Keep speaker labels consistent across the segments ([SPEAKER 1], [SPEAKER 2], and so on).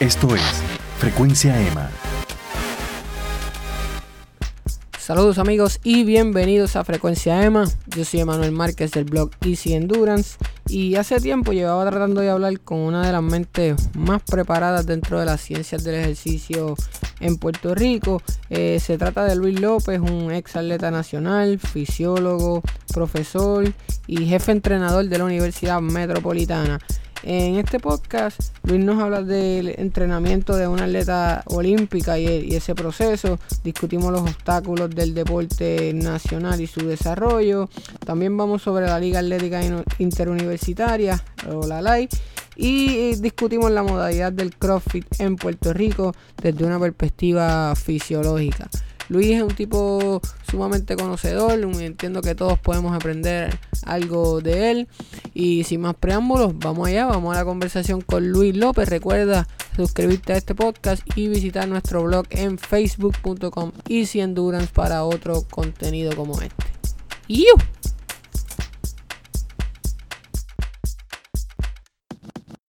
[SPEAKER 1] Esto es Frecuencia EMA.
[SPEAKER 2] Saludos amigos y bienvenidos a Frecuencia EMA. Yo soy Emanuel Márquez del blog Easy Endurance y hace tiempo llevaba tratando de hablar con una de las mentes más preparadas dentro de las ciencias del ejercicio en Puerto Rico. Eh, se trata de Luis López, un ex atleta nacional, fisiólogo, profesor y jefe entrenador de la Universidad Metropolitana. En este podcast, Luis nos habla del entrenamiento de una atleta olímpica y, ese proceso. Discutimos los obstáculos del deporte nacional y su desarrollo. También vamos sobre la Liga Atlética Interuniversitaria, o la LAI. Y discutimos la modalidad del CrossFit en Puerto Rico desde una perspectiva fisiológica. Luis es un tipo sumamente conocedor, entiendo que todos podemos aprender algo de él. Y sin más preámbulos, vamos allá, vamos a la conversación con Luis López. Recuerda suscribirte a este podcast y visitar nuestro blog en facebook.com Easy Endurance para otro contenido como este. ¡Yu!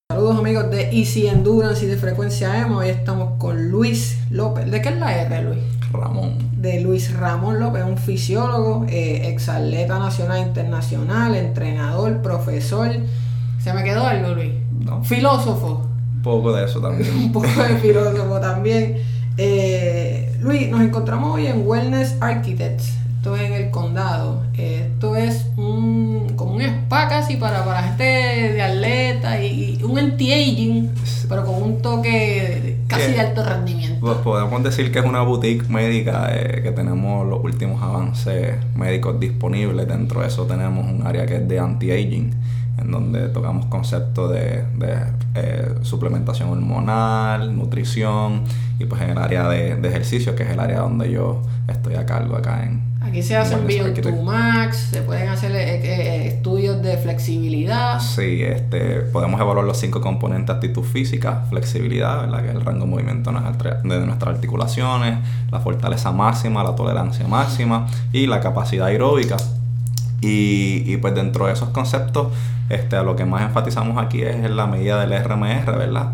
[SPEAKER 2] Saludos amigos de Easy Endurance y de Frecuencia EMA. Hoy estamos con Luis López. ¿De qué es la R, Luis?
[SPEAKER 3] Ramón.
[SPEAKER 2] De Luis Ramón López, un fisiólogo, eh, exatleta nacional internacional, entrenador, profesor. ¿Se me quedó algo, Luis?
[SPEAKER 3] No.
[SPEAKER 2] Filósofo.
[SPEAKER 3] Un poco de eso también.
[SPEAKER 2] un poco de filósofo también. Eh, Luis, nos encontramos hoy en Wellness Architects. Esto es en el condado. Esto es un, como un spa casi para, para gente de atleta y, un anti-aging, pero con un toque de alto rendimiento.
[SPEAKER 3] Pues podemos decir que es una boutique médica eh, que tenemos los últimos avances médicos disponibles. Dentro de eso tenemos un área que es de anti-aging en donde tocamos conceptos de, eh, suplementación hormonal, nutrición y pues en el área de, de, ejercicio, que es el área donde yo estoy a cargo acá en,
[SPEAKER 2] Aquí se hacen Bio2Max, se pueden hacer eh, eh, estudios de flexibilidad.
[SPEAKER 3] Sí, este, podemos evaluar los cinco componentes actitud física, flexibilidad, ¿verdad? que es el rango de movimiento de nuestras articulaciones, la fortaleza máxima, la tolerancia máxima y la capacidad aeróbica. Y, pues dentro de esos conceptos, este, lo que más enfatizamos aquí es la medida del RMR, ¿verdad?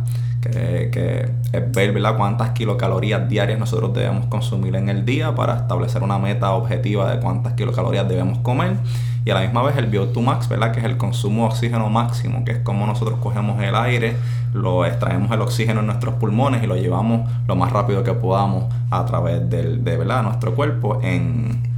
[SPEAKER 3] que, es ver ¿verdad? cuántas kilocalorías diarias nosotros debemos consumir en el día para establecer una meta objetiva de cuántas kilocalorías debemos comer. Y a la misma vez el VO2 max, ¿verdad? que es el consumo de oxígeno máximo, que es como nosotros cogemos el aire, lo extraemos el oxígeno en nuestros pulmones y lo llevamos lo más rápido que podamos a través del, de ¿verdad? nuestro cuerpo en,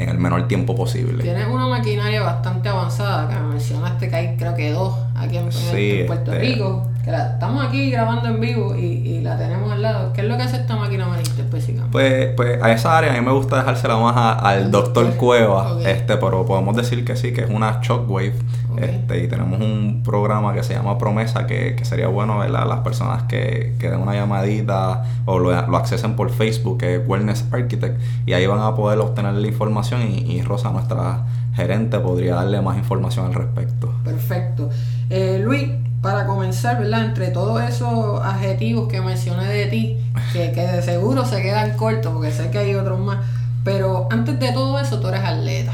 [SPEAKER 3] en el menor tiempo posible.
[SPEAKER 2] Tienes una maquinaria bastante avanzada, que me mencionaste que hay creo que dos aquí en, Puerto este, Rico estamos aquí grabando en vivo y, la tenemos al lado. ¿Qué es lo que hace esta máquina manita específicamente?
[SPEAKER 3] Pues, pues a esa área a mí me gusta dejársela más al doctor Cueva, este, pero podemos decir que sí, que es una shockwave. Este, y tenemos un programa que se llama Promesa, que, sería bueno ver a las personas que, que den una llamadita o lo, lo, accesen por Facebook, que es Wellness Architect, y ahí van a poder obtener la información y, y Rosa, nuestra gerente, podría darle más información al respecto.
[SPEAKER 2] Perfecto. Eh, Luis, para comenzar, ¿verdad? Entre todos esos adjetivos que mencioné de ti, que, de seguro se quedan cortos, porque sé que hay otros más, pero antes de todo eso, tú eres atleta.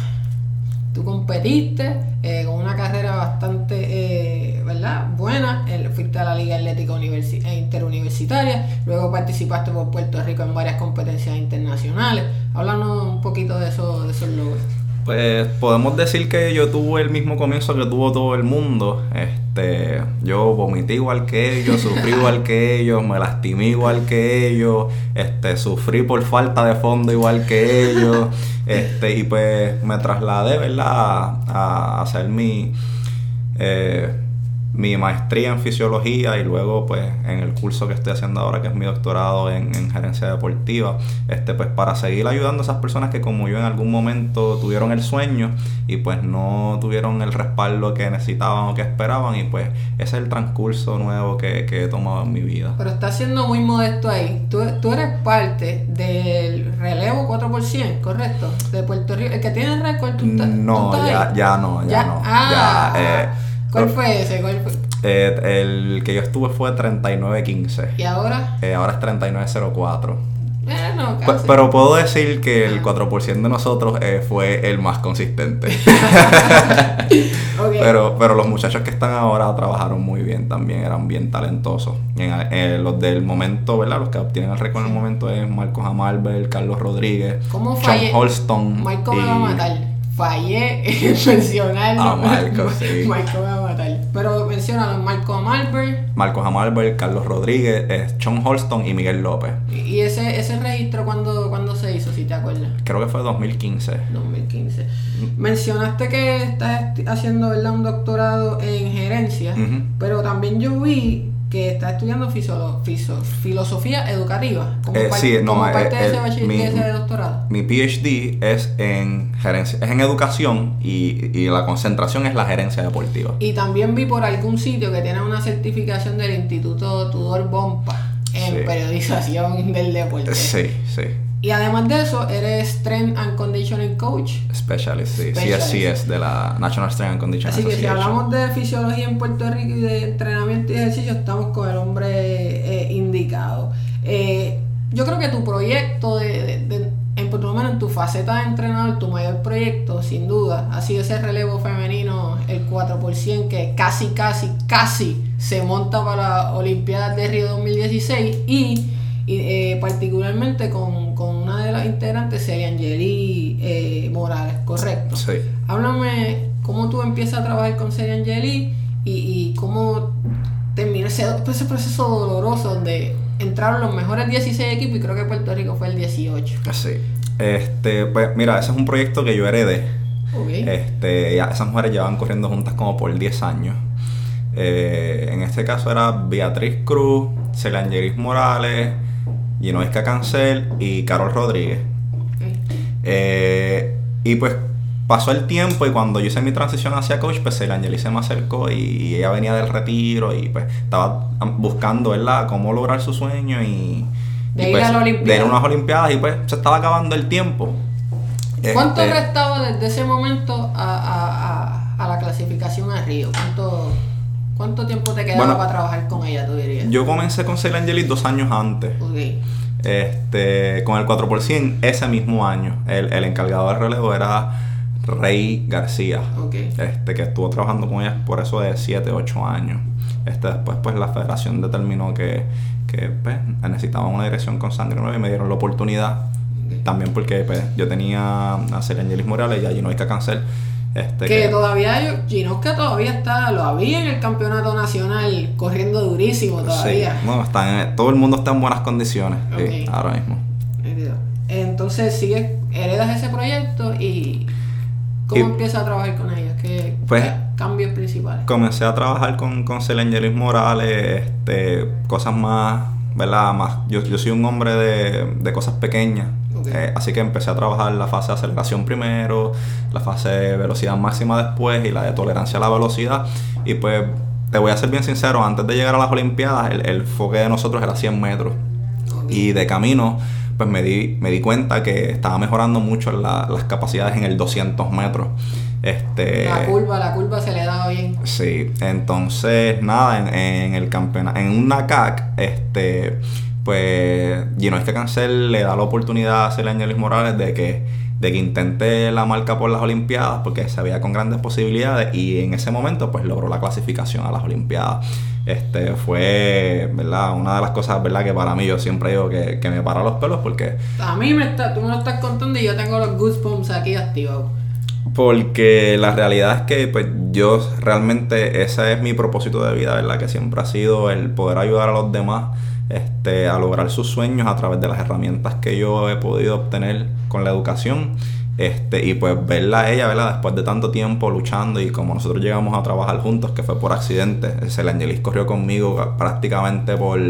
[SPEAKER 2] Tú competiste eh, con una carrera bastante, eh, ¿verdad? Buena. fuiste a la Liga Atlética e Interuniversitaria. Luego participaste por Puerto Rico en varias competencias internacionales. Háblanos un poquito de, eso, de esos logros.
[SPEAKER 3] Pues podemos decir que yo tuve el mismo comienzo que tuvo todo el mundo. Este, yo vomité igual que ellos, sufrí igual que ellos, me lastimé igual que ellos, este, sufrí por falta de fondo igual que ellos, este, y pues me trasladé, ¿verdad? A, hacer mi eh, mi maestría en fisiología y luego pues en el curso que estoy haciendo ahora que es mi doctorado en, gerencia deportiva este pues para seguir ayudando a esas personas que como yo en algún momento tuvieron el sueño y pues no tuvieron el respaldo que necesitaban o que esperaban y pues ese es el transcurso nuevo que, que he tomado en mi vida.
[SPEAKER 2] Pero está siendo muy modesto ahí. Tú, tú eres parte del relevo 4% correcto de Puerto Rico. El que tiene el récord tú,
[SPEAKER 3] no ya, ya no ya, no.
[SPEAKER 2] ah. ya eh, ¿Cuál fue ese? ¿Cuál fue?
[SPEAKER 3] Eh, el que yo estuve fue 3915.
[SPEAKER 2] ¿Y ahora?
[SPEAKER 3] Eh, ahora es 3904.
[SPEAKER 2] Bueno, bueno,
[SPEAKER 3] Pe-
[SPEAKER 2] casi.
[SPEAKER 3] Pero puedo decir que el
[SPEAKER 2] Ah.
[SPEAKER 3] 4% de nosotros eh, fue el más consistente. Pero, pero los muchachos que están ahora trabajaron muy bien también, eran bien talentosos. En, eh, los del momento, ¿verdad? Los que obtienen el récord en el momento es Marcos Amalbert, Carlos Rodríguez,
[SPEAKER 2] ¿Cómo
[SPEAKER 3] John? Holston.
[SPEAKER 2] Marco me
[SPEAKER 3] y-
[SPEAKER 2] va a matar. Fallé en mencionarlo.
[SPEAKER 3] Ah, Marco, sí.
[SPEAKER 2] Marco me va a matar. Pero menciónalo, Marco Amalbert.
[SPEAKER 3] Marcos Amalbert, Carlos Rodríguez, eh, John Holston y Miguel López.
[SPEAKER 2] Y ese, ese registro, ¿cuándo, ¿cuándo se hizo, si te acuerdas?
[SPEAKER 3] Creo que fue 2015.
[SPEAKER 2] 2015. Mencionaste que estás haciendo ¿verdad? un doctorado en gerencia, pero también yo vi que estás estudiando fiso- filosofía educativa como,
[SPEAKER 3] Eh,
[SPEAKER 2] par-
[SPEAKER 3] sí, no,
[SPEAKER 2] como
[SPEAKER 3] eh,
[SPEAKER 2] parte de ese,
[SPEAKER 3] mi-
[SPEAKER 2] de ese doctorado.
[SPEAKER 3] Mi PhD es en gerencia, es en educación y, y la concentración es la gerencia deportiva.
[SPEAKER 2] Y también vi por algún sitio que tiene una certificación del Instituto Tudor Bompa en
[SPEAKER 3] Sí.
[SPEAKER 2] periodización del deporte.
[SPEAKER 3] Sí, sí.
[SPEAKER 2] Y además de eso, eres Strength and Conditioning Coach.
[SPEAKER 3] Specialist, sí.
[SPEAKER 2] Specialist.
[SPEAKER 3] CSCS de la National Strength and Conditioning
[SPEAKER 2] Así que si hablamos de fisiología en Puerto Rico y de entrenamiento y ejercicio, estamos con el hombre eh, indicado. Eh, yo creo que tu proyecto, de, de- de- en, por lo menos en tu faceta de entrenador, tu mayor proyecto, sin duda, ha sido ese relevo femenino, el 4%, que casi, casi, casi se monta para las Olimpiadas de Río 2016 y, y, eh, particularmente con, con una de las integrantes, Celia Angeli eh, Morales, ¿correcto?
[SPEAKER 3] Sí.
[SPEAKER 2] Háblame cómo tú empiezas a trabajar con Serie Angeli y, y cómo terminó ese, ese proceso doloroso donde entraron los mejores 16 equipos y creo que Puerto Rico fue el 18.
[SPEAKER 3] Sí. Este, pues mira, ese es un proyecto que yo heredé.
[SPEAKER 2] Ok.
[SPEAKER 3] Este, esas mujeres llevan corriendo juntas como por 10 años. Eh, en este caso era Beatriz Cruz, Celangeris Morales, Ginoisca Cancel y Carol Rodríguez. Eh, y pues pasó el tiempo y cuando yo hice mi transición hacia coach, pues el Angeli se me acercó y ella venía del retiro y pues estaba buscando, ¿verdad?, cómo lograr su sueño y...
[SPEAKER 2] De
[SPEAKER 3] y,
[SPEAKER 2] ir
[SPEAKER 3] pues,
[SPEAKER 2] a la Olimpiada.
[SPEAKER 3] De ir a unas Olimpiadas y pues se estaba acabando el tiempo.
[SPEAKER 2] ¿Cuánto
[SPEAKER 3] Este,
[SPEAKER 2] restaba desde ese momento a, a- a- a la clasificación a Río? ¿Cuánto, cuánto tiempo te quedaba
[SPEAKER 3] Bueno,
[SPEAKER 2] para trabajar con ella, tú dirías?
[SPEAKER 3] Yo comencé con Celia Angelis dos años antes.
[SPEAKER 2] Ok.
[SPEAKER 3] Este, con el 4% ese mismo año. El, el encargado del relevo era Rey García.
[SPEAKER 2] Ok.
[SPEAKER 3] Este, que estuvo trabajando con ella por eso de 7, 8 años. Este, después pues la federación determinó que, que pues, necesitaban una dirección con sangre nueva y me dieron la oportunidad.
[SPEAKER 2] Ok.
[SPEAKER 3] También porque pues, yo tenía a Celia Angelis Morales y a Ginoica Cancel. Este,
[SPEAKER 2] Que todavía, yo- Ginosca todavía está, lo había en el campeonato nacional, corriendo durísimo todavía.
[SPEAKER 3] Sí, no, están todo el mundo está en buenas condiciones ahora mismo.
[SPEAKER 2] Entonces sigues, heredas ese proyecto y ¿cómo
[SPEAKER 3] Y-
[SPEAKER 2] empiezas a trabajar con ellos? ¿Qué,
[SPEAKER 3] Pues-
[SPEAKER 2] qué cambios principales?
[SPEAKER 3] Comencé a trabajar con, con Celengelis Morales, este, cosas más, ¿verdad? Más, yo, yo soy un hombre de, de cosas pequeñas. Eh, así que empecé a trabajar la fase de aceleración primero, la fase de velocidad máxima después y la de tolerancia a la velocidad. Y pues, te voy a ser bien sincero, antes de llegar a las Olimpiadas, el, el enfoque de nosotros era 100 metros. Y de camino, pues me di, me di cuenta que estaba mejorando mucho la- las capacidades en el 200 metros. Este,
[SPEAKER 2] la curva, la curva se le da bien.
[SPEAKER 3] Sí, entonces nada, en, en el campeonato, en una CAC, este, pues Ginoisca Cancel le da la oportunidad a Celia Luis Morales de que, de que intente la marca por las Olimpiadas, porque se veía con grandes posibilidades, y en ese momento pues logró la clasificación a las Olimpiadas. Este fue, ¿verdad? Una de las cosas, ¿verdad? Que para mí yo siempre digo que, que me para los pelos porque
[SPEAKER 2] A mí me está, tú me lo estás contando y yo tengo los goosebumps aquí activados.
[SPEAKER 3] Porque la realidad es que pues yo realmente ese es mi propósito de vida, ¿verdad? Que siempre ha sido el poder ayudar a los demás este, a lograr sus sueños a través de las herramientas que yo he podido obtener con la educación. Este, y pues verla a ella, ¿verdad? Después de tanto tiempo luchando y como nosotros llegamos a trabajar juntos, que fue por accidente. El Angelis corrió conmigo prácticamente por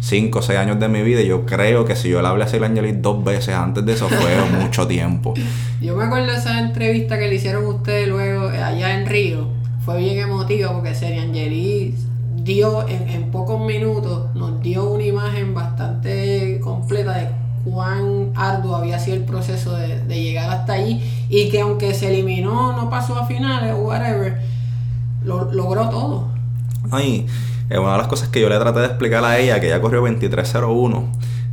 [SPEAKER 3] 5 o 6 años de mi vida y yo creo que si yo le hablé a Celia Angelis dos veces antes de eso fue mucho tiempo.
[SPEAKER 2] Yo me acuerdo de esa entrevista que le hicieron ustedes luego eh, allá en Río. Fue bien emotiva porque Seria Angelis dio en, en pocos minutos, nos dio una imagen bastante completa de cuán arduo había sido el proceso de, de llegar hasta allí y que aunque se eliminó, no pasó a finales o whatever, lo, logró todo.
[SPEAKER 3] Ay, eh, una de las cosas que yo le traté de explicar a ella, que ella corrió 2301,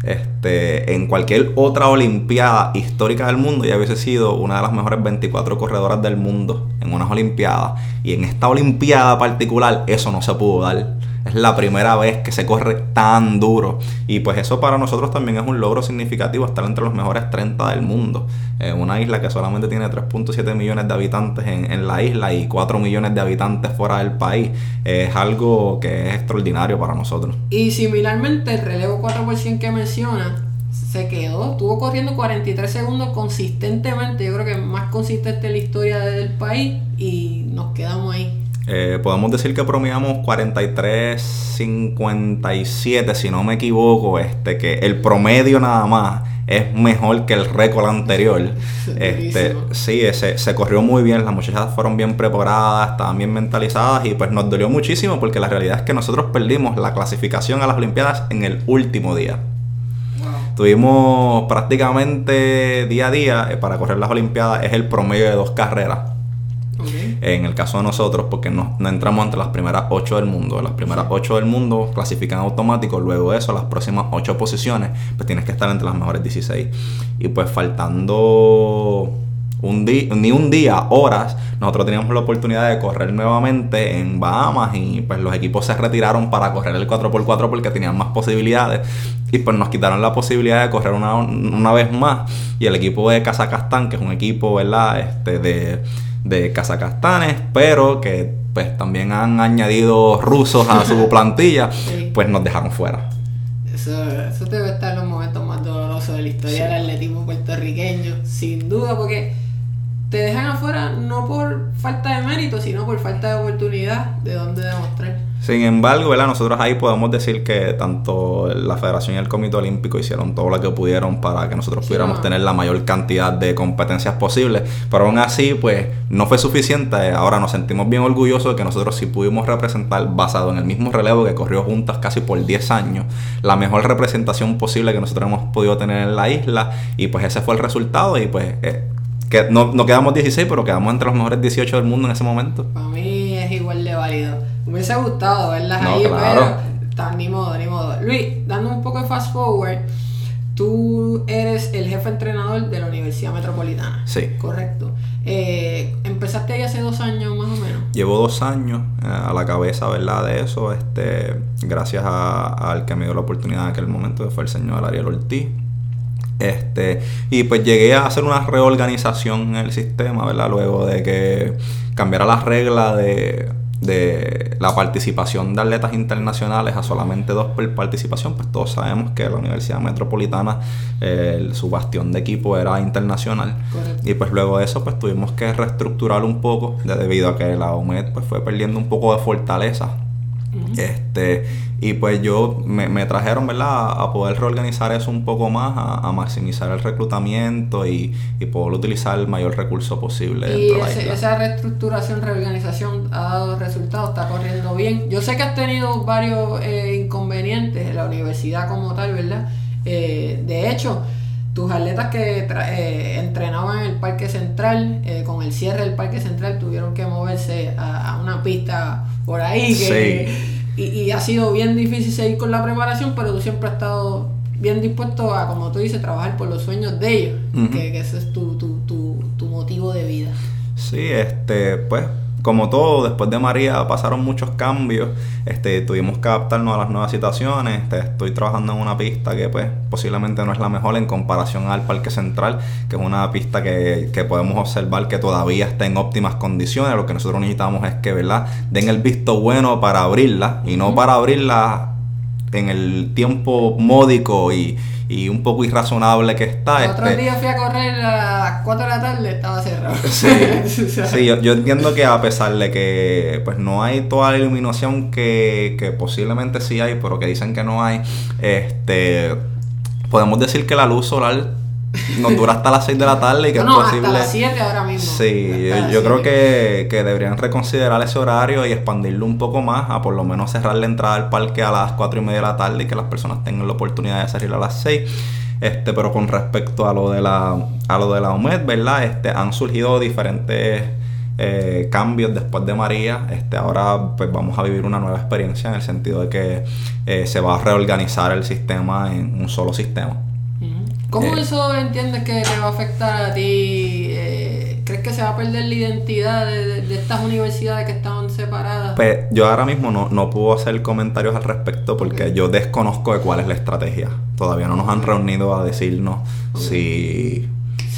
[SPEAKER 3] este, en cualquier otra Olimpiada histórica del mundo, ella hubiese sido una de las mejores 24 corredoras del mundo en unas Olimpiadas. Y en esta Olimpiada particular, eso no se pudo dar. Es la primera vez que se corre tan duro. Y pues eso para nosotros también es un logro significativo estar entre los mejores 30 del mundo. En una isla que solamente tiene 3.7 millones de habitantes en, la isla y 4 millones de habitantes fuera del país. Es algo que es extraordinario para nosotros.
[SPEAKER 2] Y similarmente el relevo 4 que menciona se quedó, estuvo corriendo 43 segundos consistentemente, yo creo que más consistente en la historia del país y nos quedamos ahí.
[SPEAKER 3] Eh, podemos decir que promediamos 43-57, si no me equivoco, este, que el promedio nada más es mejor que el récord anterior. Este, sí, ese, se corrió muy bien, las muchachas fueron bien preparadas, estaban bien mentalizadas y pues nos dolió muchísimo porque la realidad es que nosotros perdimos la clasificación a las Olimpiadas en el último día. Tuvimos prácticamente día a día eh, para correr las Olimpiadas, es el promedio de dos carreras en el caso de nosotros, porque no, entramos entre las primeras 8 del mundo. Las primeras 8 del mundo clasifican automático. Luego de eso, las próximas 8 posiciones, pues tienes que estar entre las mejores 16. Y pues faltando un ni un día, horas, nosotros teníamos la oportunidad de correr nuevamente en Bahamas y pues los equipos se retiraron para correr el 4x4 porque tenían más posibilidades y pues nos quitaron la posibilidad de correr una, una vez más y el equipo de Kazajstán, que es un equipo, ¿verdad? Este, de de Cazacastanes, pero que pues también han añadido rusos a su plantilla, pues nos dejaron fuera.
[SPEAKER 2] Eso, eso debe estar en los momentos más dolorosos de la historia del atletismo puertorriqueño, sin duda, porque te dejan afuera no por falta de mérito, sino por falta de oportunidad de dónde demostrar.
[SPEAKER 3] Sin embargo, ¿verdad? nosotros ahí podemos decir que tanto la Federación y el Comité Olímpico hicieron todo lo que pudieron para que nosotros pudiéramos tener la mayor cantidad de competencias posibles, pero aún así, pues no fue suficiente. Ahora nos sentimos bien orgullosos de que nosotros sí pudimos representar, basado en el mismo relevo que corrió juntas casi por 10 años, la mejor representación posible que nosotros hemos podido tener en la isla, y pues ese fue el resultado, y pues eh, que no, no quedamos 16, pero quedamos entre los mejores 18 del mundo en ese momento.
[SPEAKER 2] Para mí es igual de válido. Me hubiese gustado verlas ahí, pero ni modo, ni modo. Luis, dando un poco de fast forward, tú eres el jefe entrenador de la Universidad Metropolitana.
[SPEAKER 3] Sí.
[SPEAKER 2] Correcto. Eh, empezaste ahí hace dos años más o menos.
[SPEAKER 3] Llevo dos años eh, a la cabeza, ¿verdad? De eso, este, gracias al que me dio la oportunidad en aquel momento, que fue el señor Ariel Ortiz. Este, y pues llegué a hacer una reorganización en el sistema, ¿verdad? Luego de que cambiara la regla de de la participación de atletas internacionales a solamente dos por participación, pues todos sabemos que la Universidad Metropolitana, su bastión de equipo era internacional. Y pues luego de eso, pues tuvimos que reestructurar un poco, debido a que la UMED pues, fue perdiendo un poco de fortaleza este, y pues yo me, trajeron, ¿verdad? A, poder reorganizar eso un poco más, a, maximizar el reclutamiento y, poder utilizar el mayor recurso posible.
[SPEAKER 2] Y esa reestructuración, reorganización ha dado resultados, está corriendo bien. Yo sé que has tenido varios eh, inconvenientes en la universidad como tal, ¿verdad? Eh, de hecho, tus atletas que eh, entrenaban en el Parque Central, con el cierre del Parque Central, tuvieron que moverse a, a una pista por ahí. y, ha sido bien difícil seguir con la preparación, pero tú siempre has estado bien dispuesto a, como tú dices, trabajar por los sueños de ellos, que, que, ese es tu, tu, tu, tu motivo de vida.
[SPEAKER 3] Sí, este, pues como todo, después de María pasaron muchos cambios. Este, tuvimos que adaptarnos a las nuevas situaciones. Este, estoy trabajando en una pista que pues posiblemente no es la mejor en comparación al Parque Central, que es una pista que, que podemos observar que todavía está en óptimas condiciones. Lo que nosotros necesitamos es que, ¿verdad? Den el visto bueno para abrirla y no para abrirla en el tiempo módico y, y un poco irrazonable que está.
[SPEAKER 2] El otro este día fui a correr a las 4 de la tarde, estaba cerrado.
[SPEAKER 3] Sí, yo, yo, entiendo que a pesar de que pues no hay toda la iluminación que, que posiblemente sí hay, pero que dicen que no hay, este podemos decir que la luz solar nos dura hasta las 6 de la tarde y que
[SPEAKER 2] es posible. Hasta las 7 ahora mismo.
[SPEAKER 3] Sí, yo, creo que, que, deberían reconsiderar ese horario y expandirlo un poco más, a por lo menos cerrar la entrada al parque a las 4 y media de la tarde y que las personas tengan la oportunidad de salir a las 6. Este, pero con respecto a lo de la, a lo de la UMED, ¿verdad? Este, han surgido diferentes eh, cambios después de María. Este, ahora pues vamos a vivir una nueva experiencia en el sentido de que eh, se va a reorganizar el sistema en un solo sistema.
[SPEAKER 2] ¿Cómo
[SPEAKER 3] Eh.
[SPEAKER 2] eso entiendes que te va a afectar a ti? Eh, ¿Crees que se va a perder la identidad de, de- de estas universidades que estaban separadas?
[SPEAKER 3] Pues yo ahora mismo no, no puedo hacer comentarios al respecto porque yo desconozco de cuál es la estrategia. Todavía no nos han reunido a decirnos si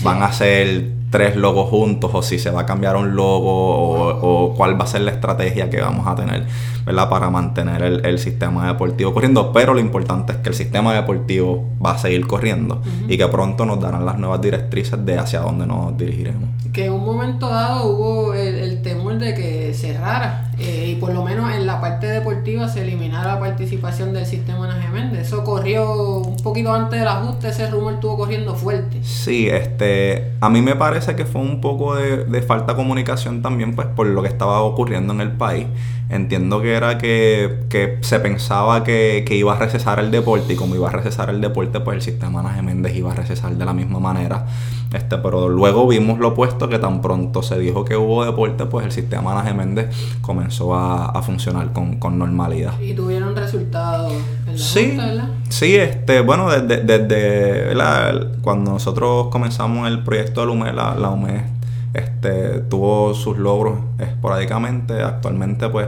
[SPEAKER 3] van a ser tres logos juntos o si se va a cambiar un logo o, o cuál va a ser la estrategia que vamos a tener, ¿verdad? Para mantener el, el sistema deportivo corriendo. Pero lo importante es que el sistema deportivo va a seguir corriendo y que pronto nos darán las nuevas directrices de hacia dónde nos dirigiremos.
[SPEAKER 2] que en un momento dado hubo el, el temor de que cerrara eh, y por lo menos en la parte deportiva se eliminara la participación del sistema Ana Méndez. Eso corrió un poquito antes del ajuste, ese rumor estuvo corriendo fuerte.
[SPEAKER 3] Sí, este, a mí me parece que fue un poco de, de falta de comunicación también, pues, por lo que estaba ocurriendo en el país. Entiendo que era que, que se pensaba que, que iba a recesar el deporte y como iba a recesar el deporte, pues el sistema Ana Méndez iba a recesar de la misma manera. Este, pero luego vimos lo opuesto, que tan pronto se dijo que hubo deporte, pues el sistema Ana Méndez comenzó a, a funcionar con, con normalidad.
[SPEAKER 2] Y tuvieron resultados la
[SPEAKER 3] Sí,
[SPEAKER 2] Junta, ¿verdad?
[SPEAKER 3] sí, este, bueno, desde, desde ¿verdad? cuando nosotros comenzamos el proyecto de la UME, la, la UME este, tuvo sus logros esporádicamente. Actualmente, pues,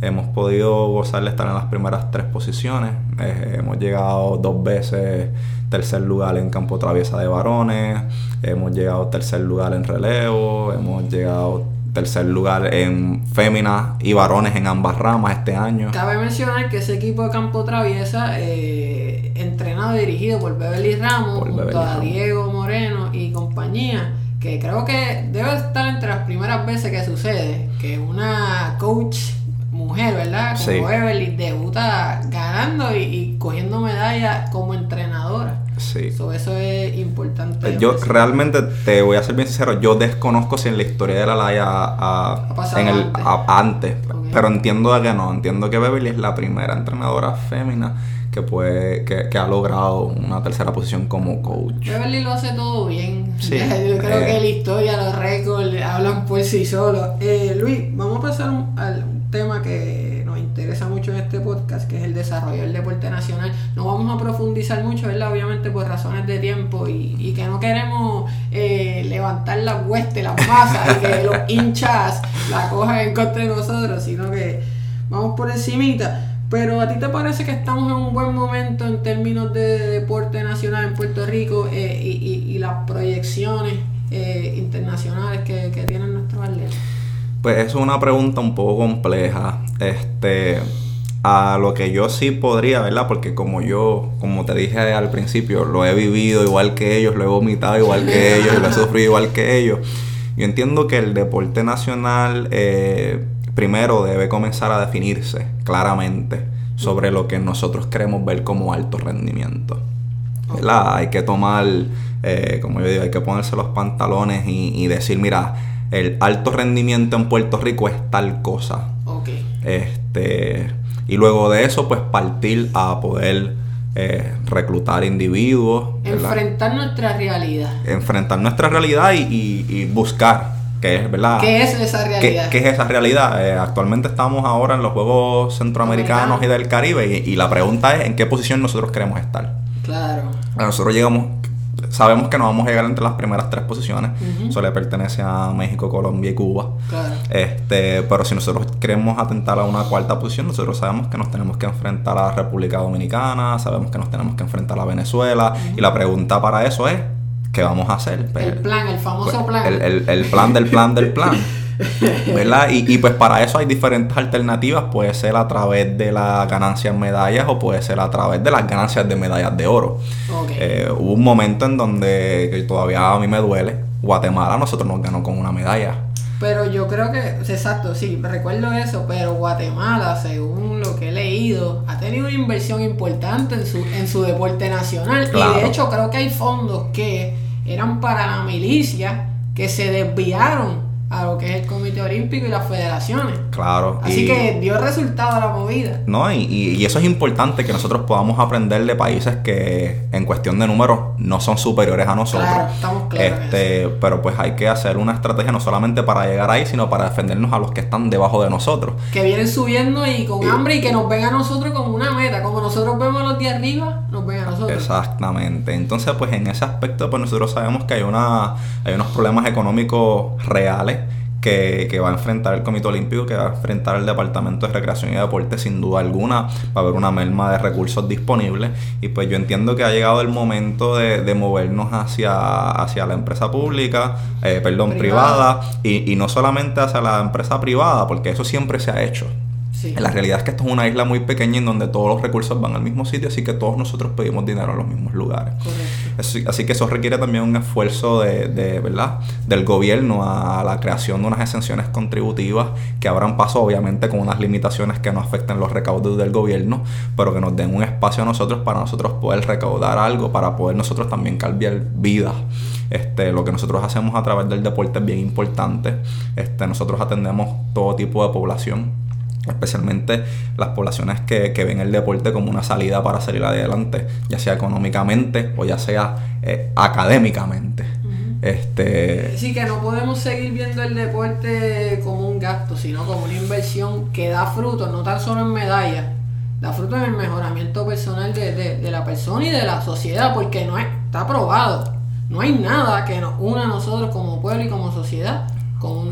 [SPEAKER 3] hemos podido gozar de estar en las primeras tres posiciones. Eh, hemos llegado dos veces tercer lugar en campo traviesa de varones, hemos llegado tercer lugar en relevo, hemos llegado tercer lugar en féminas y varones en ambas ramas este año.
[SPEAKER 2] Cabe mencionar que ese equipo de campo traviesa, eh, entrenado y dirigido por Beverly Ramos,
[SPEAKER 3] Por
[SPEAKER 2] junto
[SPEAKER 3] Beverly
[SPEAKER 2] a
[SPEAKER 3] Ramos.
[SPEAKER 2] Diego Moreno y compañía, que creo que debe estar entre las primeras veces que sucede que una coach mujer, ¿verdad? Como
[SPEAKER 3] Sí.
[SPEAKER 2] Beverly debuta ganando y, y cogiendo medallas como entrenadora.
[SPEAKER 3] Sí.
[SPEAKER 2] So, eso es importante.
[SPEAKER 3] Eh, Yo realmente te voy a ser bien sincero, yo desconozco si en la historia de la Laia ha,
[SPEAKER 2] Ha pasado
[SPEAKER 3] en el,
[SPEAKER 2] antes.
[SPEAKER 3] a- pero entiendo que no, entiendo que Beverly es la primera entrenadora fémina que puede que, que ha logrado una tercera posición como coach.
[SPEAKER 2] Beverly lo hace todo bien.
[SPEAKER 3] Sí.
[SPEAKER 2] Yo creo
[SPEAKER 3] Eh.
[SPEAKER 2] que la historia, los récords hablan por sí solos. Eh, Luis, vamos a pasar un- al un tema que nos interesa mucho en este podcast, que es el desarrollo del deporte nacional. No vamos a profundizar mucho, ¿verdad? Obviamente por razones de tiempo y, y que no queremos eh, levantar las huestes, las masas y que los hinchas la cojan en contra de nosotros, sino que vamos por encimita. Pero a ti te parece que estamos en un buen momento en términos de deporte nacional en Puerto Rico eh, y, y- las proyecciones eh, internacionales que, que tienen nuestros atletas.
[SPEAKER 3] Pues eso es una pregunta un poco compleja. Este, a lo que yo sí podría, ¿verdad? Porque como yo, como te dije al principio, lo he vivido igual que ellos, lo he vomitado igual que ellos, lo he sufrido igual que ellos. Yo entiendo que el deporte nacional eh, primero debe comenzar a definirse claramente sobre lo que nosotros queremos ver como alto rendimiento. ¿verdad? Hay que tomar, eh, como yo digo, hay que ponerse los pantalones y, y decir, mira, el alto rendimiento en Puerto Rico es tal cosa. Este, y luego de eso, pues partir a poder eh, reclutar individuos, ¿verdad?
[SPEAKER 2] Enfrentar nuestra realidad.
[SPEAKER 3] enfrentar nuestra realidad y, y- y buscar qué es, ¿verdad?
[SPEAKER 2] ¿Qué es esa
[SPEAKER 3] ¿Qué,
[SPEAKER 2] realidad?
[SPEAKER 3] qué es esa realidad? Eh, actualmente estamos ahora en los Juegos Centroamericanos y del Caribe y, y la pregunta es en qué posición nosotros queremos estar.
[SPEAKER 2] Claro.
[SPEAKER 3] Nosotros llegamos, sabemos que no vamos a llegar entre las primeras tres posiciones.
[SPEAKER 2] Ujú.
[SPEAKER 3] Eso le pertenece a México, Colombia y Cuba.
[SPEAKER 2] Claro.
[SPEAKER 3] Este, pero si nosotros queremos atentar a una cuarta posición, nosotros sabemos que nos tenemos que enfrentar a la República Dominicana, sabemos que nos tenemos que enfrentar a Venezuela. Y la pregunta para eso es, ¿qué vamos a hacer? Pues,
[SPEAKER 2] El plan, el famoso plan.
[SPEAKER 3] el, el- el plan del plan del plan. ¿Verdad? Y, y pues para eso hay diferentes alternativas. Puede ser a través de las ganancias en medallas o puede ser a través de las ganancias de medallas de oro. Eh, hubo un momento en donde que todavía a mí me duele. Guatemala nosotros nos ganó con una medalla.
[SPEAKER 2] Pero yo creo que, exacto, sí, recuerdo eso, pero Guatemala, según lo que he leído, ha tenido una inversión importante en su, en su deporte nacional. Y de hecho creo que hay fondos que eran para la milicia que se desviaron a lo que es el Comité Olímpico y las federaciones.
[SPEAKER 3] Claro.
[SPEAKER 2] Así
[SPEAKER 3] y-
[SPEAKER 2] que dio resultado la movida.
[SPEAKER 3] No, y, y- eso es importante que nosotros podamos aprender de países que en cuestión de números no son superiores a nosotros.
[SPEAKER 2] Claro, estamos claros
[SPEAKER 3] Este, pero pues hay que hacer una estrategia no solamente para llegar ahí, sino para defendernos a los que están debajo de nosotros.
[SPEAKER 2] Que vienen subiendo y con
[SPEAKER 3] Y-
[SPEAKER 2] hambre y que nos ven a nosotros como una meta. Como nosotros vemos a los de arriba, nos ven a nosotros.
[SPEAKER 3] Exactamente. Entonces, pues en ese aspecto, pues nosotros sabemos que hay una, hay unos problemas económicos reales que, que va a enfrentar el Comité Olímpico, que va a enfrentar el Departamento de Recreación y Deporte, sin duda alguna. Va a haber una merma de recursos disponibles. Y pues yo entiendo que ha llegado el momento de, de movernos hacia, hacia la empresa pública, eh, perdón,
[SPEAKER 2] Privada.
[SPEAKER 3] privada, y, y no solamente hacia la empresa privada, porque eso siempre se ha hecho.
[SPEAKER 2] Sí.
[SPEAKER 3] La realidad es que esto es una isla muy pequeña en donde todos los recursos van al mismo sitio, así que todos nosotros pedimos dinero en los mismos lugares. Así, así que eso requiere también un esfuerzo de, de, ¿verdad? del gobierno a la creación de unas exenciones contributivas que abran paso obviamente con unas limitaciones que no afecten los recaudos del gobierno, pero que nos den un espacio a nosotros para nosotros poder recaudar algo, para poder nosotros también cambiar vidas. Este, lo que nosotros hacemos a través del deporte es bien importante. Este, nosotros atendemos todo tipo de población especialmente las poblaciones que, que ven el deporte como una salida para salir adelante, ya sea económicamente o ya sea eh, académicamente. Este,
[SPEAKER 2] Sí, que no podemos seguir viendo el deporte como un gasto, sino como una inversión que da frutos, no tan solo en medallas, da frutos en el mejoramiento personal de, de- de la persona y de la sociedad, porque no es, está probado. No hay nada que nos una a nosotros como pueblo y como sociedad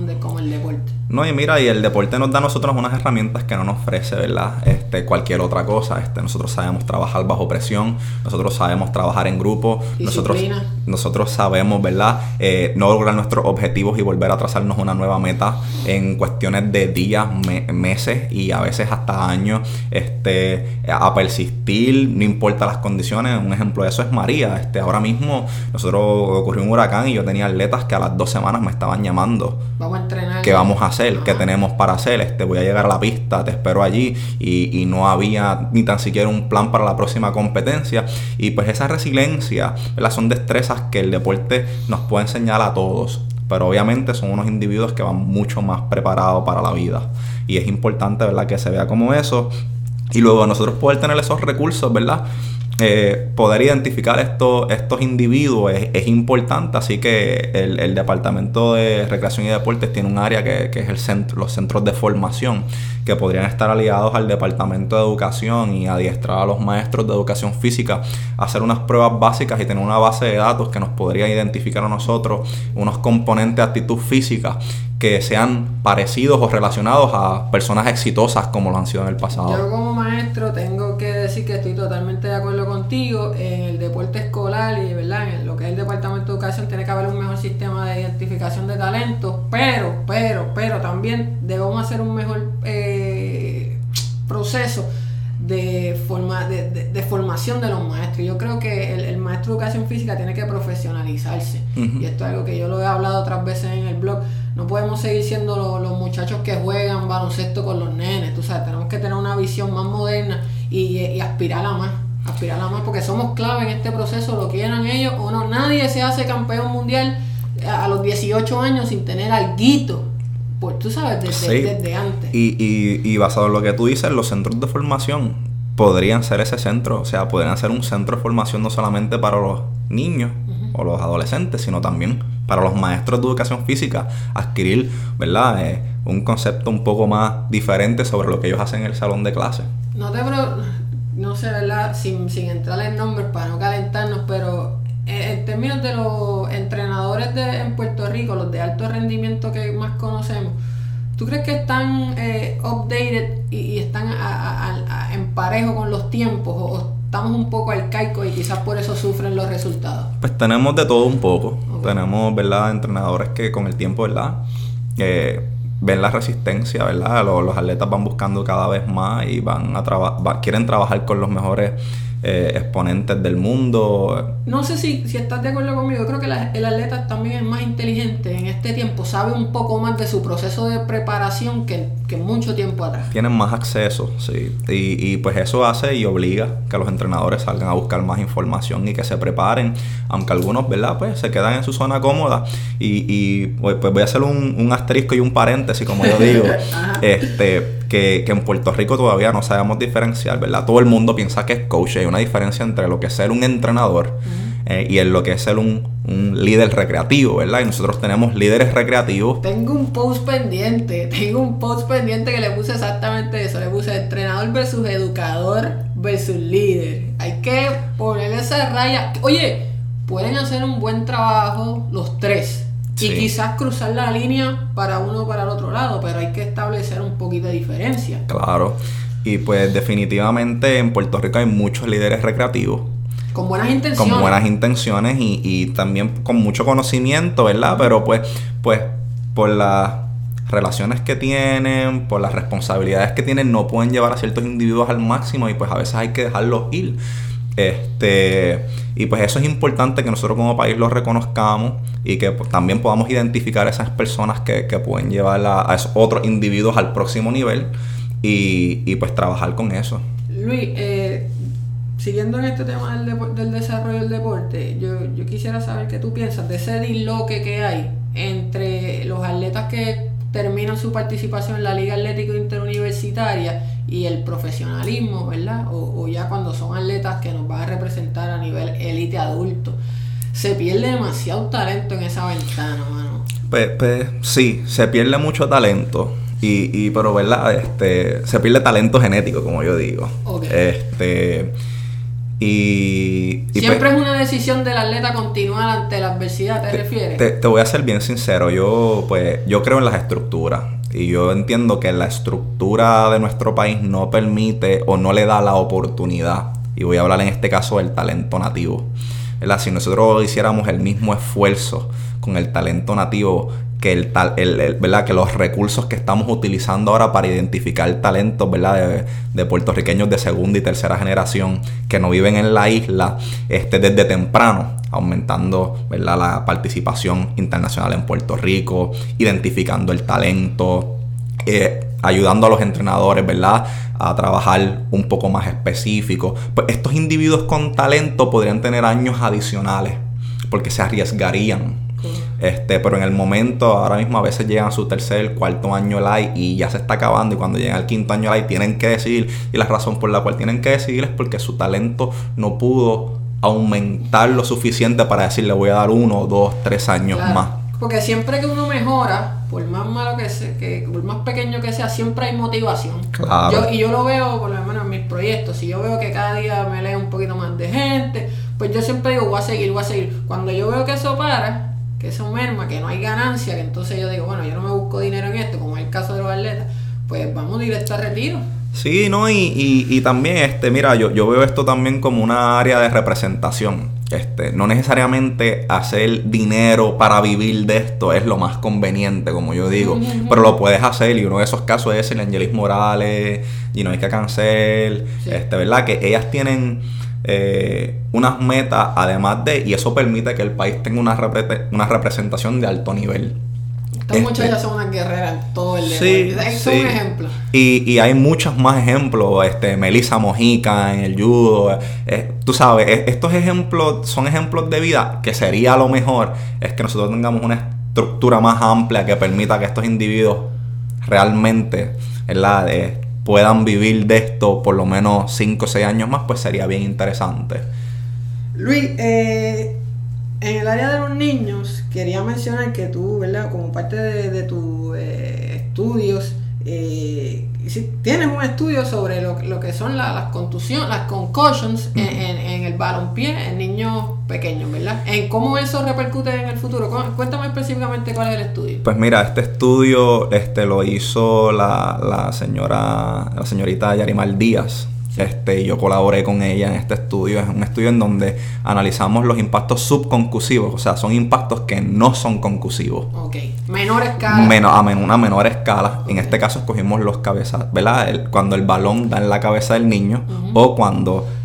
[SPEAKER 2] de- como el deporte.
[SPEAKER 3] No, y mira, y el deporte nos da a nosotros unas herramientas que no nos ofrece, ¿verdad? Este, cualquier otra cosa. Este, nosotros sabemos trabajar bajo presión, nosotros sabemos trabajar en grupo, nosotros, nosotros sabemos, ¿verdad? Eh, no lograr nuestros objetivos y volver a trazarnos una nueva meta en cuestiones de días, me- meses y a veces hasta años. Este, a persistir, no importa las condiciones. Un ejemplo de eso es María. Este, ahora mismo nosotros ocurrió un huracán y yo tenía atletas que a las dos semanas me estaban llamando
[SPEAKER 2] Vamos a entrenar.
[SPEAKER 3] qué vamos a hacer, qué tenemos para hacer, este, voy a llegar a la pista, te espero allí y, y no había ni tan siquiera un plan para la próxima competencia y pues esa resiliencia, ¿verdad? son destrezas que el deporte nos puede enseñar a todos, pero obviamente son unos individuos que van mucho más preparados para la vida y es importante, ¿verdad? que se vea como eso y luego nosotros poder tener esos recursos, ¿verdad? Eh, poder identificar estos, individuos es, importante, así que el, Departamento de Recreación y Deportes tiene un área que, es el centro, los centros de formación, que podrían estar aliados al Departamento de Educación y adiestrar a los maestros de educación física hacer unas pruebas básicas y tener una base de datos que nos podría identificar a nosotros unos componentes de actitud física que sean parecidos o relacionados a personas exitosas como lo han sido en el pasado.
[SPEAKER 2] Yo como maestro tengo que decir que estoy totalmente de acuerdo contigo. En el deporte escolar y ¿verdad? en lo que es el Departamento de Educación tiene que haber un mejor sistema de identificación de talentos, pero, pero, pero también debemos hacer un mejor eh, proceso de, forma, de, de- de formación de los maestros. Yo creo que el, el maestro de educación física tiene que profesionalizarse. Y esto es algo que yo lo he hablado otras veces en el blog. No podemos seguir siendo lo- los muchachos que juegan baloncesto con los nenes. Tú sabes, tenemos que tener una visión más moderna y, y aspirar a más. Aspirar a más porque somos clave en este proceso, lo quieran ellos o no. Nadie se hace campeón mundial a a los 18 años sin tener alguito. Pues tú sabes, desde,
[SPEAKER 3] Sí.
[SPEAKER 2] desde antes.
[SPEAKER 3] Y, y, y basado en lo que tú dices, los centros de formación podrían ser ese centro, o sea, podrían ser un centro de formación no solamente para los niños o los adolescentes, sino también para los maestros de educación física, adquirir, ¿verdad? Eh, un concepto un poco más diferente sobre lo que ellos hacen en el salón de clase.
[SPEAKER 2] No te pro- no sé, ¿verdad? Sin, sin entrar en nombres para no calentarnos, pero eh, en términos de los de, en Puerto Rico, los de alto rendimiento que más conocemos, ¿tú crees que están eh, updated y, y están a- a- a- a- en parejo con los tiempos o, o estamos un poco arcaicos y quizás por eso sufren los resultados?
[SPEAKER 3] Pues tenemos de todo un poco. Tenemos, ¿verdad? Entrenadores que con el tiempo, ¿verdad? Eh, ven la resistencia, ¿verdad? Los, los atletas van buscando cada vez más y van a trabajar, quieren trabajar con los mejores eh, exponentes del mundo.
[SPEAKER 2] No sé si, si estás de acuerdo conmigo, creo que el atleta también es más inteligente en este tiempo, sabe un poco más de su proceso de preparación que, que mucho tiempo atrás.
[SPEAKER 3] Tienen más acceso, sí. Y, y, pues eso hace y obliga que los entrenadores salgan a buscar más información y que se preparen, aunque algunos, ¿verdad? Pues se quedan en su zona cómoda. Y, y pues, pues voy a hacer un, un, asterisco y un paréntesis, como yo digo. este que, en Puerto Rico todavía no sabemos diferenciar, ¿verdad? Todo el mundo piensa que es coach. Hay una diferencia entre lo que es ser un entrenador eh, y en lo que es ser un, líder recreativo, ¿verdad? Y nosotros tenemos líderes recreativos.
[SPEAKER 2] Tengo un post pendiente, tengo un post pendiente que le puse exactamente eso. Le puse entrenador versus educador versus líder. Hay que ponerle esa raya. Oye, pueden hacer un buen trabajo los tres y quizás cruzar la línea para uno o para el otro lado, pero hay que establecer un poquito de diferencia.
[SPEAKER 3] Claro. Y pues definitivamente en Puerto Rico hay muchos líderes recreativos.
[SPEAKER 2] Con buenas intenciones.
[SPEAKER 3] Con buenas intenciones y, y también con mucho conocimiento, ¿verdad? Pero pues, pues por las relaciones que tienen, por las responsabilidades que tienen, no pueden llevar a ciertos individuos al máximo y pues a veces hay que dejarlos ir. Este, y pues eso es importante que nosotros como país lo reconozcamos y que también podamos identificar esas personas que, pueden llevar a, esos otros individuos al próximo nivel y, pues trabajar con eso.
[SPEAKER 2] Luis, eh, siguiendo en este tema del, del, desarrollo del deporte, yo, yo quisiera saber qué tú piensas de ese disloque que hay entre los atletas que terminan su participación en la Liga Atlético Interuniversitaria y el profesionalismo, ¿verdad? O, ya cuando son atletas que nos van a representar a nivel élite adulto. Se pierde demasiado talento en esa ventana, mano.
[SPEAKER 3] Pues, pues sí, se pierde mucho talento. Y, y, pero verdad, este, se pierde talento genético, como yo digo. Este y,
[SPEAKER 2] Siempre pues es una decisión del atleta continuar ante la adversidad, ¿te, refieres?
[SPEAKER 3] Te, voy a ser bien sincero, yo pues yo creo en las estructuras y yo entiendo que la estructura de nuestro país no permite o no le da la oportunidad, y voy a hablar en este caso del talento nativo. Si nosotros hiciéramos el mismo esfuerzo con el talento nativo que el, tal, el, ¿verdad? que los recursos que estamos utilizando ahora para identificar talentos ¿verdad? De, puertorriqueños de segunda y tercera generación que no viven en la isla este, desde temprano, aumentando ¿verdad? la participación internacional en Puerto Rico, identificando el talento, eh, ayudando a los entrenadores ¿verdad? a trabajar un poco más específico. Pues estos individuos con talento podrían tener años adicionales porque se arriesgarían este, pero en el momento, ahora mismo a veces llegan a su tercer, cuarto año live y ya se está acabando. Y cuando llegan al quinto año live tienen que decidir. Y la razón por la cual tienen que decidir es porque su talento no pudo aumentar lo suficiente para decirle voy a dar uno, dos, tres años más.
[SPEAKER 2] Porque siempre que uno mejora, por más malo que sea, que por más pequeño que sea, siempre hay motivación. Yo, y yo lo veo, por lo menos en mis proyectos, si yo veo que cada día me lee un poquito más de gente, pues yo siempre digo, voy a seguir, voy a seguir. Cuando yo veo que eso para, que eso merma, que no hay ganancia, que entonces yo digo, bueno, yo no me busco dinero en esto, como es el caso de los atletas, pues vamos directo a retiro.
[SPEAKER 3] Sí, no, y, y, también, este, mira, yo, yo veo esto también como una área de representación. Este, no necesariamente hacer dinero para vivir de esto es lo más conveniente, como yo digo, pero lo puedes hacer y uno de esos casos es el Angelis Morales, y no hay que cancel, este, ¿verdad? Que ellas tienen eh, unas metas, además de, y eso permite que el país tenga una, una representación de alto nivel.
[SPEAKER 2] Estas muchachas son unas guerreras todo el día. Sí, son ejemplos.
[SPEAKER 3] Y, y, hay muchos más ejemplos. Este, Melissa Mojica en el judo. Eh, tú sabes, estos ejemplos son ejemplos de vida que sería lo mejor es que nosotros tengamos una estructura más amplia que permita que estos individuos realmente ¿verdad? Eh, puedan vivir de esto por lo menos 5 o 6 años más, pues sería bien interesante.
[SPEAKER 2] Luis, eh, en el área de los niños, quería mencionar que tú, ¿verdad? Como parte de, tus eh, estudios, eh, tienes un estudio sobre lo, lo que son las contusiones, las concussions en, el balompié en niños pequeños, ¿verdad? En cómo eso repercute en el futuro. Cuéntame específicamente cuál es el estudio.
[SPEAKER 3] Pues mira, este estudio este, lo hizo la, la señora, la señorita Yarimar Díaz este, yo colaboré con ella en este estudio. Es un estudio en donde analizamos los impactos subconcusivos, o sea, son impactos que no son concusivos.
[SPEAKER 2] Ok, menor escala.
[SPEAKER 3] a una menor escala. En este caso escogimos los cabezas, ¿verdad? cuando el balón da en la cabeza del niño o cuando eh,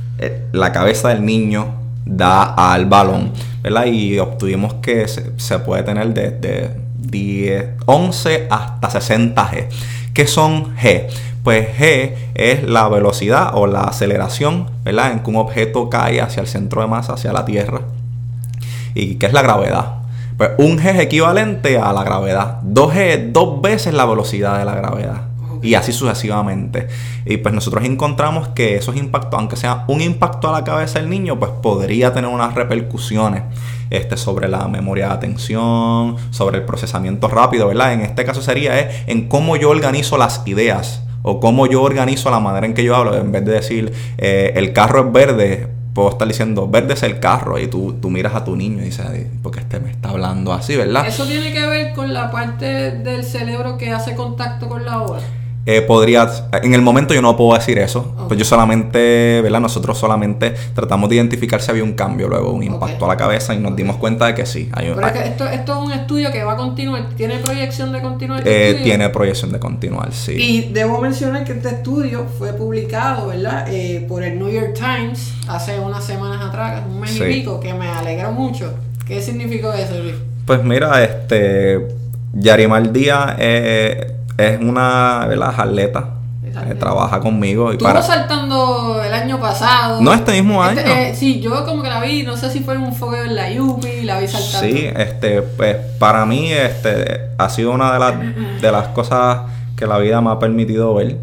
[SPEAKER 3] la cabeza del niño da al balón, ¿verdad? Y obtuvimos que se, puede tener desde 10, 11 hasta 60 G. ¿Qué son G? Pues G es la velocidad o la aceleración, ¿verdad? En que un objeto cae hacia el centro de masa, hacia la Tierra. ¿Y qué es la gravedad? Pues un G es equivalente a la gravedad. 2G es dos veces la velocidad de la gravedad. Y así sucesivamente. Y pues nosotros encontramos que esos impactos, aunque sea un impacto a la cabeza del niño, pues podría tener unas repercusiones este, sobre la memoria de atención, sobre el procesamiento rápido, ¿verdad? En este caso sería eh, en cómo yo organizo las ideas o cómo yo organizo la manera en que yo hablo. En vez de decir eh, el carro es verde, puedo estar diciendo verde es el carro y tú, tú miras a tu niño y dices, porque este me está hablando así, ¿verdad?
[SPEAKER 2] Eso tiene que ver con la parte del cerebro que hace contacto con la obra.
[SPEAKER 3] Eh, podría, en el momento yo no puedo decir eso, pues yo solamente, ¿verdad? Nosotros solamente tratamos de identificar si había un cambio, luego un impacto a la cabeza y nos dimos cuenta de que sí.
[SPEAKER 2] Hay un, Pero es que esto, esto, es un estudio que va a continuar, ¿tiene proyección de continuar?
[SPEAKER 3] Eh, tiene proyección de continuar, sí.
[SPEAKER 2] Y debo mencionar que este estudio fue publicado, ¿verdad? Eh, por el New York Times hace unas semanas atrás, un mes y pico, que me alegra mucho. ¿Qué significó eso, Luis?
[SPEAKER 3] Pues mira, este, Yarimar Díaz eh, es una, ¿verdad? Jarleta. Que trabaja conmigo.
[SPEAKER 2] Y para... saltando el año pasado.
[SPEAKER 3] No, este mismo este, año.
[SPEAKER 2] Eh, sí, yo como que la vi, no sé si fue en un fuego en la Yupi, la vi saltando.
[SPEAKER 3] Sí, este, pues para mí este, ha sido una de las, de las cosas que la vida me ha permitido ver.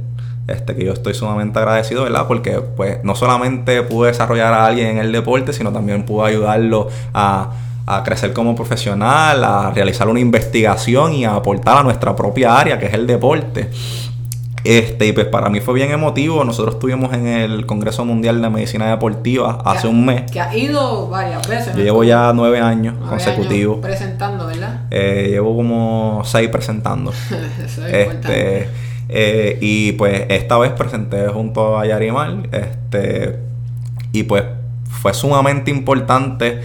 [SPEAKER 3] Este, que yo estoy sumamente agradecido, ¿verdad? Porque pues no solamente pude desarrollar a alguien en el deporte, sino también pude ayudarlo a a crecer como profesional, a realizar una investigación y a aportar a nuestra propia área, que es el deporte. Este, y pues para mí fue bien emotivo. Nosotros estuvimos en el Congreso Mundial de Medicina Deportiva hace un mes.
[SPEAKER 2] Que ha ido varias veces.
[SPEAKER 3] Yo llevo ya nueve años consecutivos.
[SPEAKER 2] presentando, ¿verdad?
[SPEAKER 3] Eh, llevo como seis presentando. Eso es este, eh, y pues esta vez presenté junto a Yarimal. Este, y pues fue sumamente importante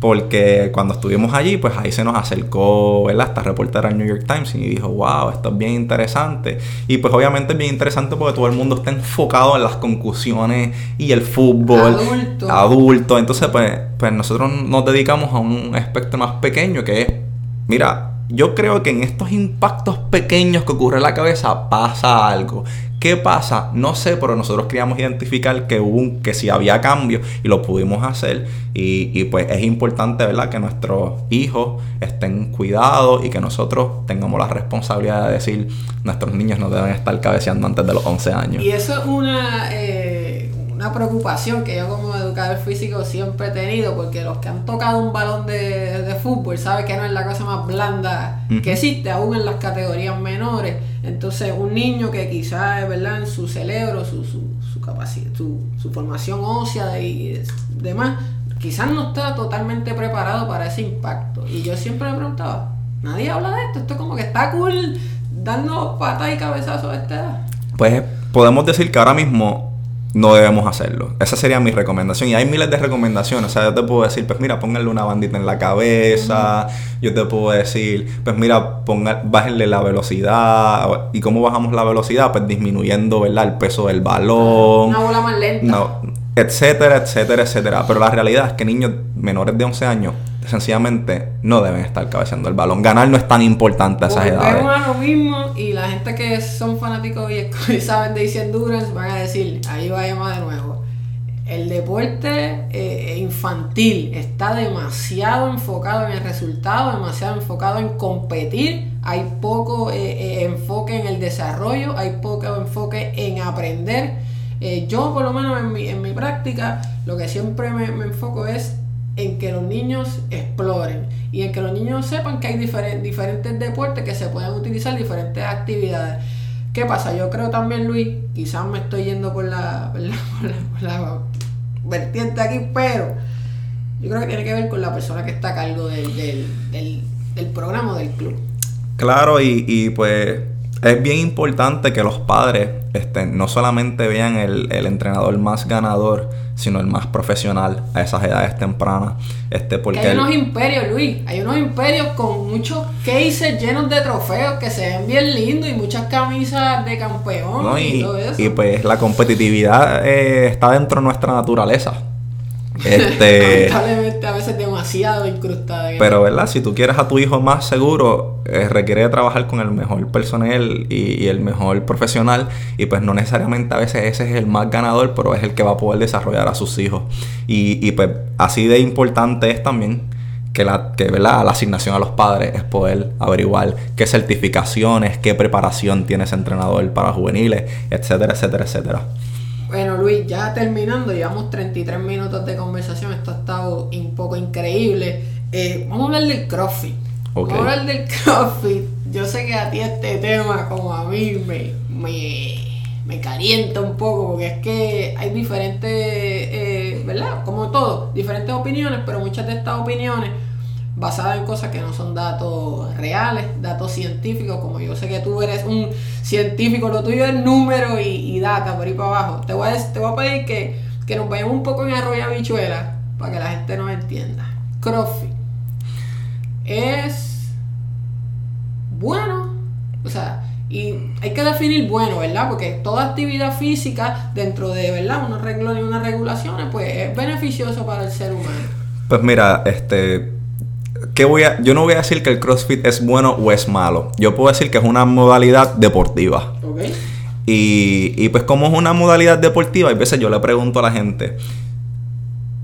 [SPEAKER 3] porque cuando estuvimos allí, pues ahí se nos acercó, ¿verdad? Esta reportera del New York Times y dijo, wow, esto es bien interesante. Y pues obviamente es bien interesante porque todo el mundo está enfocado en las conclusiones y el fútbol adulto. adulto. Entonces, pues, pues nosotros nos dedicamos a un aspecto más pequeño que es, mira, yo creo que en estos impactos pequeños que ocurre en la cabeza pasa algo. ¿Qué pasa? No sé, pero nosotros queríamos identificar que hubo que si había cambio y lo pudimos hacer. Y, pues es importante, ¿verdad? Que nuestros hijos estén cuidados y que nosotros tengamos la responsabilidad de decir, nuestros niños no deben estar cabeceando antes de los 11 años.
[SPEAKER 2] Y eso es una... Eh una preocupación que yo como educador físico siempre he tenido, porque los que han tocado un balón de, fútbol saben que no es la cosa más blanda que existe, aún en las categorías menores. Entonces, un niño que quizás, ¿verdad?, en su cerebro, su, su, su capacidad, su, su, formación ósea y demás, quizás no está totalmente preparado para ese impacto. Y yo siempre me preguntaba, nadie habla de esto, esto como que está cool dando patas y cabezazos a esta edad.
[SPEAKER 3] Pues podemos decir que ahora mismo no debemos hacerlo. Esa sería mi recomendación. Y hay miles de recomendaciones. O sea, yo te puedo decir, pues mira, pónganle una bandita en la cabeza. Yo te puedo decir, pues mira, ponga, bájenle la velocidad. ¿Y cómo bajamos la velocidad? Pues disminuyendo, ¿verdad? El peso del balón.
[SPEAKER 2] Una bola más lenta.
[SPEAKER 3] No, etcétera, etcétera, etcétera. Pero la realidad es que niños menores de 11 años sencillamente no deben estar cabeceando el balón. Ganar no es tan importante a esas edades.
[SPEAKER 2] a lo mismo y la gente que son fanáticos y, saben de Easy Endurance van a decir, ahí va más de nuevo. El deporte eh, infantil está demasiado enfocado en el resultado, demasiado enfocado en competir. Hay poco eh, eh, enfoque en el desarrollo, hay poco enfoque en aprender. Yo por lo menos en mi, en mi práctica lo que siempre me enfoco es en que los niños exploren y en que los niños sepan que hay diferentes deportes que se pueden utilizar, diferentes actividades. ¿Qué pasa? Yo creo también, Luis, quizás me estoy yendo por la, la, vertiente aquí, pero yo creo que tiene que ver con la persona que está a cargo del, del, del, programa del club.
[SPEAKER 3] Claro, y, y pues es bien importante que los padres este, no solamente vean el, el, entrenador más ganador, sino el más profesional a esas edades tempranas. Este, porque
[SPEAKER 2] hay unos imperios, Luis. Hay unos imperios con muchos cases llenos de trofeos que se ven bien lindos y muchas camisas de campeón y, todo eso.
[SPEAKER 3] Y pues la competitividad eh, está dentro de nuestra naturaleza.
[SPEAKER 2] Este, Lamentablemente a veces demasiado incrustada.
[SPEAKER 3] Pero, ¿verdad? Si tú quieres a tu hijo más seguro, eh, requiere trabajar con el mejor personal y, el mejor profesional. Y pues no necesariamente a veces ese es el más ganador, pero es el que va a poder desarrollar a sus hijos. Y, pues así de importante es también que, la, que ¿verdad? la asignación a los padres es poder averiguar qué certificaciones, qué preparación tiene ese entrenador para juveniles, etcétera, etcétera, etcétera.
[SPEAKER 2] Bueno, Luis, ya terminando, llevamos 33 minutos de conversación. Esto ha estado un poco increíble. Eh, vamos a hablar del CrossFit. Vamos a hablar del CrossFit. Yo sé que a ti este tema, como a mí, me, me, calienta un poco, porque es que hay diferentes, eh, ¿verdad? Como todo, diferentes opiniones, pero muchas de estas opiniones basada en cosas que no son datos reales, datos científicos, como yo sé que tú eres un científico, lo tuyo es número y, data por ahí para abajo. Te voy a, te voy a pedir que, que nos vayamos un poco en arroyo habichuela para que la gente nos entienda. CrossFit es bueno, o sea, y hay que definir bueno, ¿verdad? Porque toda actividad física dentro de, ¿verdad? Unos reglas y unas regulaciones, pues es beneficioso para el ser humano.
[SPEAKER 3] Pues mira, este voy a, yo no voy a decir que el CrossFit es bueno o es malo. Yo puedo decir que es una modalidad deportiva. Y, y pues como es una modalidad deportiva, a veces yo le pregunto a la gente,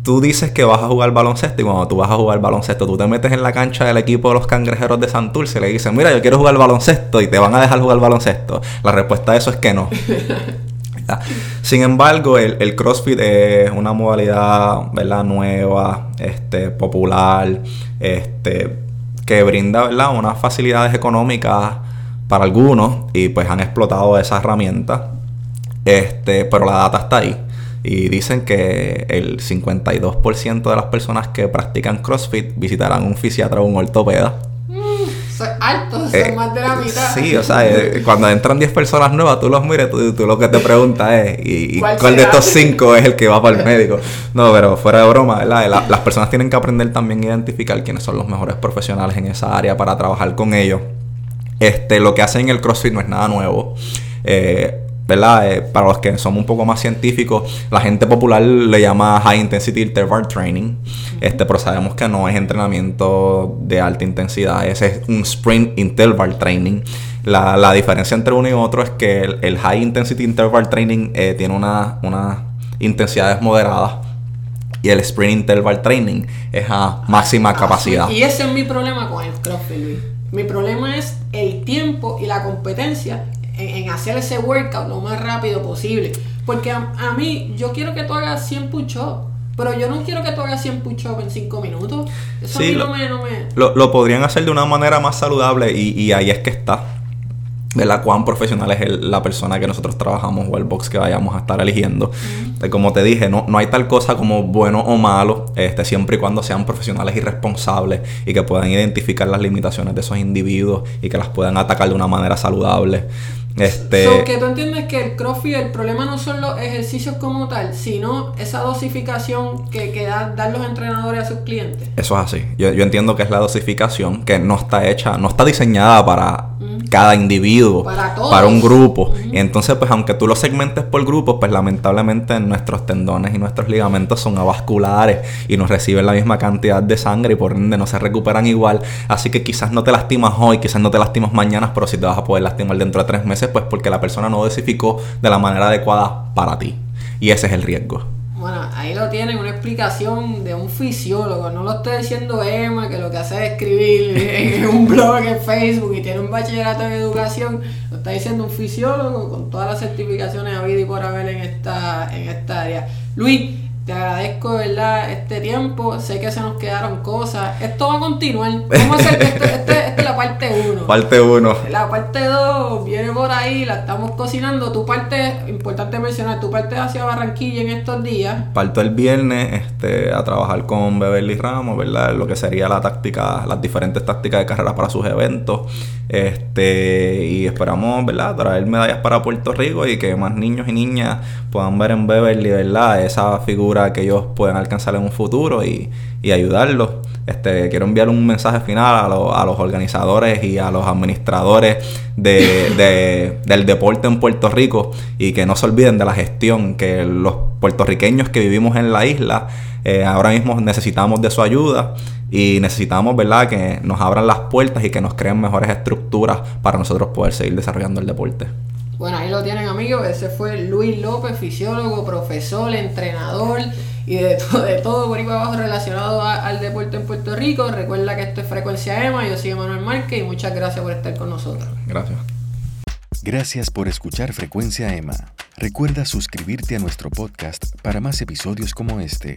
[SPEAKER 3] tú dices que vas a jugar baloncesto y cuando tú vas a jugar baloncesto, tú te metes en la cancha del equipo de los cangrejeros de Santurce y le dices, mira, yo quiero jugar baloncesto y te van a dejar jugar baloncesto. La respuesta a eso es que no. Sin embargo, el, CrossFit es una modalidad ¿verdad? nueva, este, popular, este, que brinda ¿verdad? unas facilidades económicas para algunos y pues han explotado esa herramienta. Este, pero la data está ahí. Y dicen que el 52% de las personas que practican CrossFit visitarán un fisiatra o un ortopeda
[SPEAKER 2] altos, son eh, más de la mitad.
[SPEAKER 3] Sí, o sea, eh, cuando entran 10 personas nuevas, tú los mires, tú, tú lo que te preguntas es, ¿y, ¿Cuál, de estos 5 es el que va para el médico? No, pero fuera de broma, ¿verdad? las personas tienen que aprender también a identificar quiénes son los mejores profesionales en esa área para trabajar con ellos. Este, lo que hacen en el CrossFit no es nada nuevo. Eh, ¿verdad? Eh, para los que somos un poco más científicos, la gente popular le llama High Intensity Interval Training, este, pero sabemos que no es entrenamiento de alta intensidad, ese es un Sprint Interval Training. La, diferencia entre uno y otro es que el, High Intensity Interval Training eh, tiene unas una intensidades moderadas y el Sprint Interval Training es a máxima ah, capacidad.
[SPEAKER 2] Y ese es mi problema con el CrossFit, Mi problema es el tiempo y la competencia en, hacer ese workout lo más rápido posible. Porque a, mí, yo quiero que tú hagas 100 push-ups. Pero yo no quiero que tú hagas 100 push-ups en 5 minutos. Eso a mí lo, no me... No me...
[SPEAKER 3] Lo, podrían hacer de una manera más saludable y, y ahí es que está. De la cuán profesional es la persona que nosotros trabajamos o el box que vayamos a estar eligiendo. Como te dije, no, no hay tal cosa como bueno o malo, este, siempre y cuando sean profesionales y responsables y que puedan identificar las limitaciones de esos individuos y que las puedan atacar de una manera saludable. Este...
[SPEAKER 2] que tú entiendes que el CrossFit, el problema no son los ejercicios como tal, sino esa dosificación que, que dan, los entrenadores a sus clientes.
[SPEAKER 3] Eso es así. Yo, yo, entiendo que es la dosificación que no está hecha, no está diseñada para cada individuo, para, un grupo. Y entonces, pues aunque tú lo segmentes por grupos, pues lamentablemente nuestros tendones y nuestros ligamentos son avasculares y no reciben la misma cantidad de sangre y por ende no se recuperan igual. Así que quizás no te lastimas hoy, quizás no te lastimas mañana, pero si te vas a poder lastimar dentro de tres meses, pues porque la persona no dosificó de la manera adecuada para ti. Y ese es el riesgo.
[SPEAKER 2] Bueno, ahí lo tienen, una explicación de un fisiólogo. No lo estoy diciendo Emma, que lo que hace es escribir en un blog en Facebook y tiene un bachillerato en educación. Lo está diciendo un fisiólogo con todas las certificaciones habido y por haber en esta, en esta área. Luis, te agradezco, ¿verdad? Este tiempo. Sé que se nos quedaron cosas. Esto va a continuar. Vamos a hacer este, este, esta es la parte 1.
[SPEAKER 3] Parte 1.
[SPEAKER 2] La parte 2 viene por ahí, la estamos cocinando. Tu parte, importante mencionar, tu parte hacia Barranquilla en estos días.
[SPEAKER 3] Parto el viernes este, a trabajar con Beverly Ramos, ¿verdad? Lo que sería la táctica, las diferentes tácticas de carrera para sus eventos. Este, y esperamos, ¿verdad?, traer medallas para Puerto Rico y que más niños y niñas puedan ver en Beverly, ¿verdad?, esa figura que ellos pueden alcanzar en un futuro y, y ayudarlos. Este, quiero enviar un mensaje final a, los organizadores y a los administradores de, del deporte en Puerto Rico y que no se olviden de la gestión, que los puertorriqueños que vivimos en la isla eh, ahora mismo necesitamos de su ayuda y necesitamos, ¿verdad?, que nos abran las puertas y que nos creen mejores estructuras para nosotros poder seguir desarrollando el deporte.
[SPEAKER 2] Bueno, ahí lo tienen amigos, ese fue Luis López, fisiólogo, profesor, entrenador y de, todo, de todo por ahí para abajo relacionado al deporte en Puerto Rico. Recuerda que esto es Frecuencia EMA, yo soy Manuel Márquez y muchas gracias por estar con nosotros.
[SPEAKER 3] Gracias.
[SPEAKER 1] Gracias por escuchar Frecuencia EMA. Recuerda suscribirte a nuestro podcast para más episodios como este.